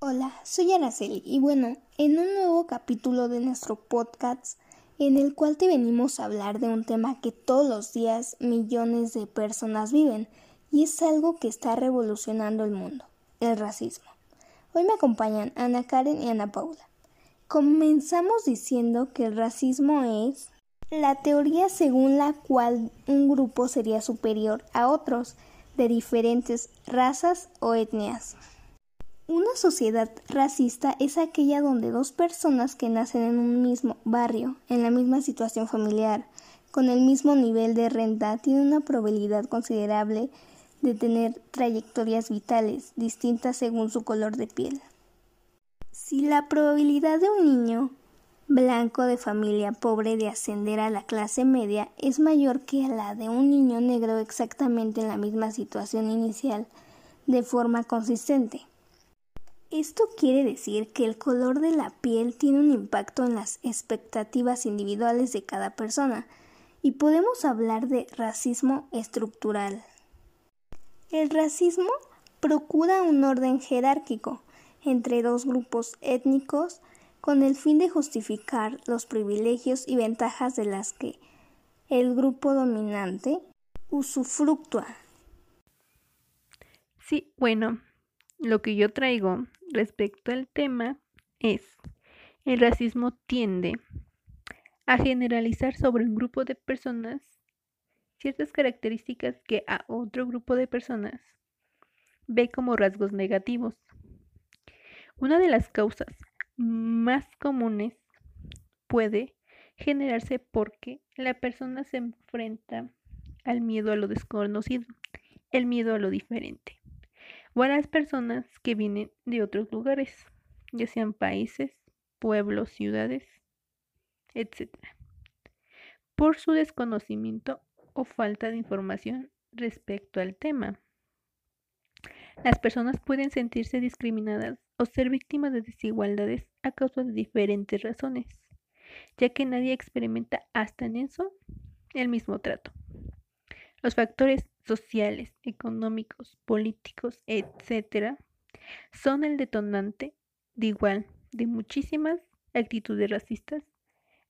Hola, soy Araceli y bueno, en un nuevo capítulo de nuestro podcast en el cual te venimos a hablar de un tema que todos los días millones de personas viven y es algo que está revolucionando el mundo, el racismo. Hoy me acompañan Ana Karen y Ana Paula. Comenzamos diciendo que el racismo es la teoría según la cual un grupo sería superior a otros de diferentes razas o etnias. Una sociedad racista es aquella donde dos personas que nacen en un mismo barrio, en la misma situación familiar, con el mismo nivel de renta, tienen una probabilidad considerable de tener trayectorias vitales distintas según su color de piel. Si la probabilidad de un niño blanco de familia pobre de ascender a la clase media es mayor que la de un niño negro exactamente en la misma situación inicial de forma consistente. Esto quiere decir que el color de la piel tiene un impacto en las expectativas individuales de cada persona y podemos hablar de racismo estructural. El racismo procura un orden jerárquico entre dos grupos étnicos con el fin de justificar los privilegios y ventajas de las que el grupo dominante usufructúa. Sí, bueno, lo que yo traigo respecto al tema es el racismo tiende a generalizar sobre un grupo de personas ciertas características que a otro grupo de personas ve como rasgos negativos. Una de las causas más comunes puede generarse porque la persona se enfrenta al miedo a lo desconocido, el miedo a lo diferente o a las personas que vienen de otros lugares, ya sean países, pueblos, ciudades, etc. Por su desconocimiento o falta de información respecto al tema. Las personas pueden sentirse discriminadas o ser víctimas de desigualdades a causa de diferentes razones, ya que nadie experimenta hasta en eso el mismo trato. Los factores sociales, económicos, políticos, etc., son el detonante de igual de muchísimas actitudes racistas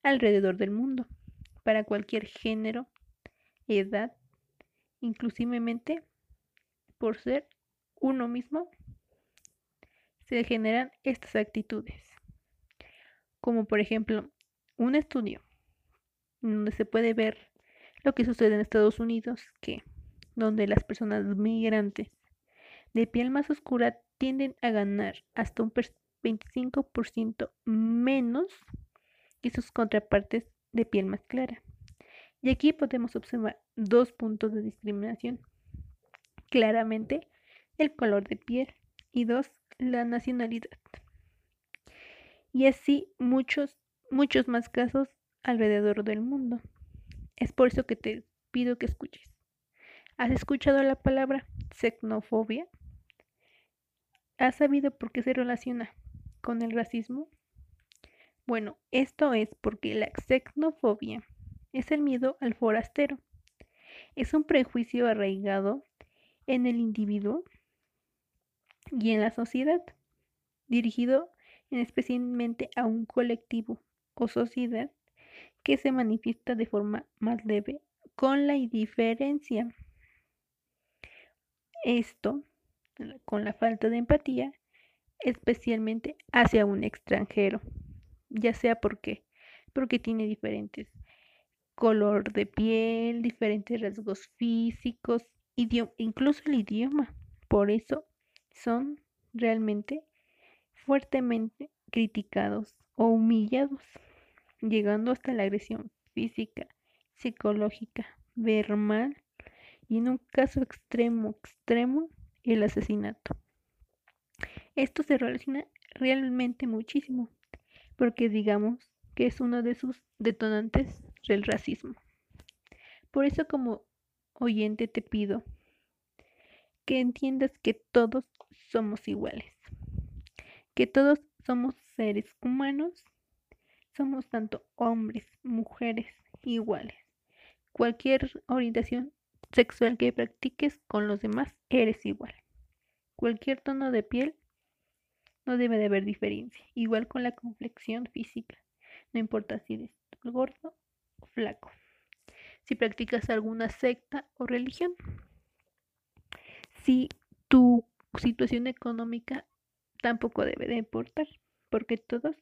alrededor del mundo, para cualquier género, edad, inclusivemente por ser uno mismo, se generan estas actitudes. Como por ejemplo, un estudio donde se puede ver lo que sucede en Estados Unidos, que donde las personas migrantes de piel más oscura tienden a ganar hasta un 25% menos que sus contrapartes de piel más clara. Y aquí podemos observar dos puntos de discriminación. Claramente, el color de piel y dos, la nacionalidad. Y así muchos, muchos más casos alrededor del mundo. Es por eso que te pido que escuches. ¿Has escuchado la palabra xenofobia? ¿Has sabido por qué se relaciona con el racismo? Bueno, esto es porque la xenofobia es el miedo al forastero. Es un prejuicio arraigado en el individuo y en la sociedad, dirigido en especialmente a un colectivo o sociedad que se manifiesta de forma más leve con la indiferencia esto, con la falta de empatía, especialmente hacia un extranjero, ya sea porque porque tiene diferentes color de piel, diferentes rasgos físicos, incluso el idioma. Por eso son realmente fuertemente criticados o humillados, llegando hasta la agresión física, psicológica, verbal y en un caso extremo, extremo, el asesinato. Esto se relaciona realmente muchísimo, porque digamos que es uno de sus detonantes del racismo. Por eso como oyente te pido que entiendas que todos somos iguales, que todos somos seres humanos, somos tanto hombres, mujeres, iguales. Cualquier orientación sexual que practiques con los demás, eres igual. Cualquier tono de piel No debe de haber diferencia. Igual con la complexión física. No importa si eres gordo o flaco. Si practicas alguna secta o religión. Si tu situación económica tampoco debe de importar, porque todos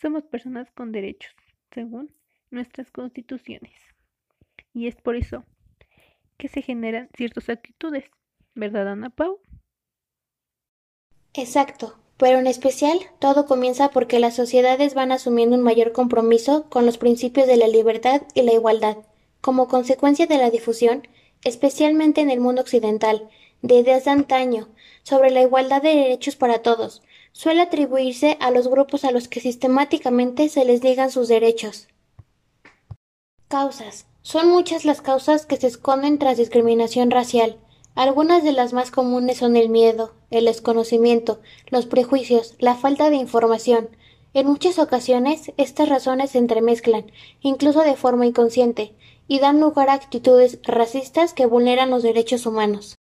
somos personas con derechos, según nuestras constituciones. Y es por eso que se generan ciertas actitudes, ¿verdad, Ana Pau? Exacto, pero en especial todo comienza porque las sociedades van asumiendo un mayor compromiso con los principios de la libertad y la igualdad, como consecuencia de la difusión, especialmente en el mundo occidental, de ideas de antaño sobre la igualdad de derechos para todos, suele atribuirse a los grupos a los que sistemáticamente se les niegan sus derechos. Causas. Son muchas las causas que se esconden tras discriminación racial. Algunas de las más comunes son el miedo, el desconocimiento, los prejuicios, la falta de información. En muchas ocasiones estas razones se entremezclan, incluso de forma inconsciente, y dan lugar a actitudes racistas que vulneran los derechos humanos.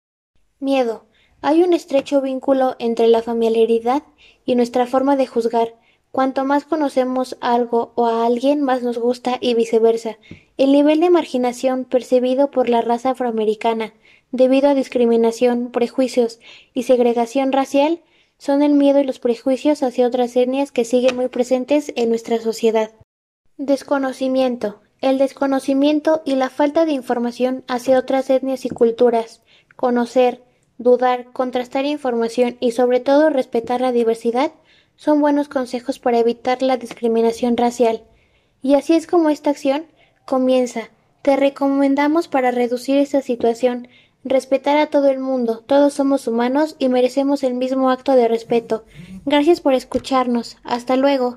Miedo. Hay un estrecho vínculo entre la familiaridad y nuestra forma de juzgar. Cuanto más conocemos algo o a alguien, más nos gusta y viceversa. El nivel de marginación percibido por la raza afroamericana, debido a discriminación, prejuicios y segregación racial, son el miedo y los prejuicios hacia otras etnias que siguen muy presentes en nuestra sociedad. Desconocimiento. El desconocimiento y la falta de información hacia otras etnias y culturas. Conocer, dudar, contrastar información y sobre todo respetar la diversidad son buenos consejos para evitar la discriminación racial. Y así es como esta acción comienza. Te recomendamos para reducir esta situación respetar a todo el mundo, todos somos humanos y merecemos el mismo acto de respeto. Gracias por escucharnos. Hasta luego.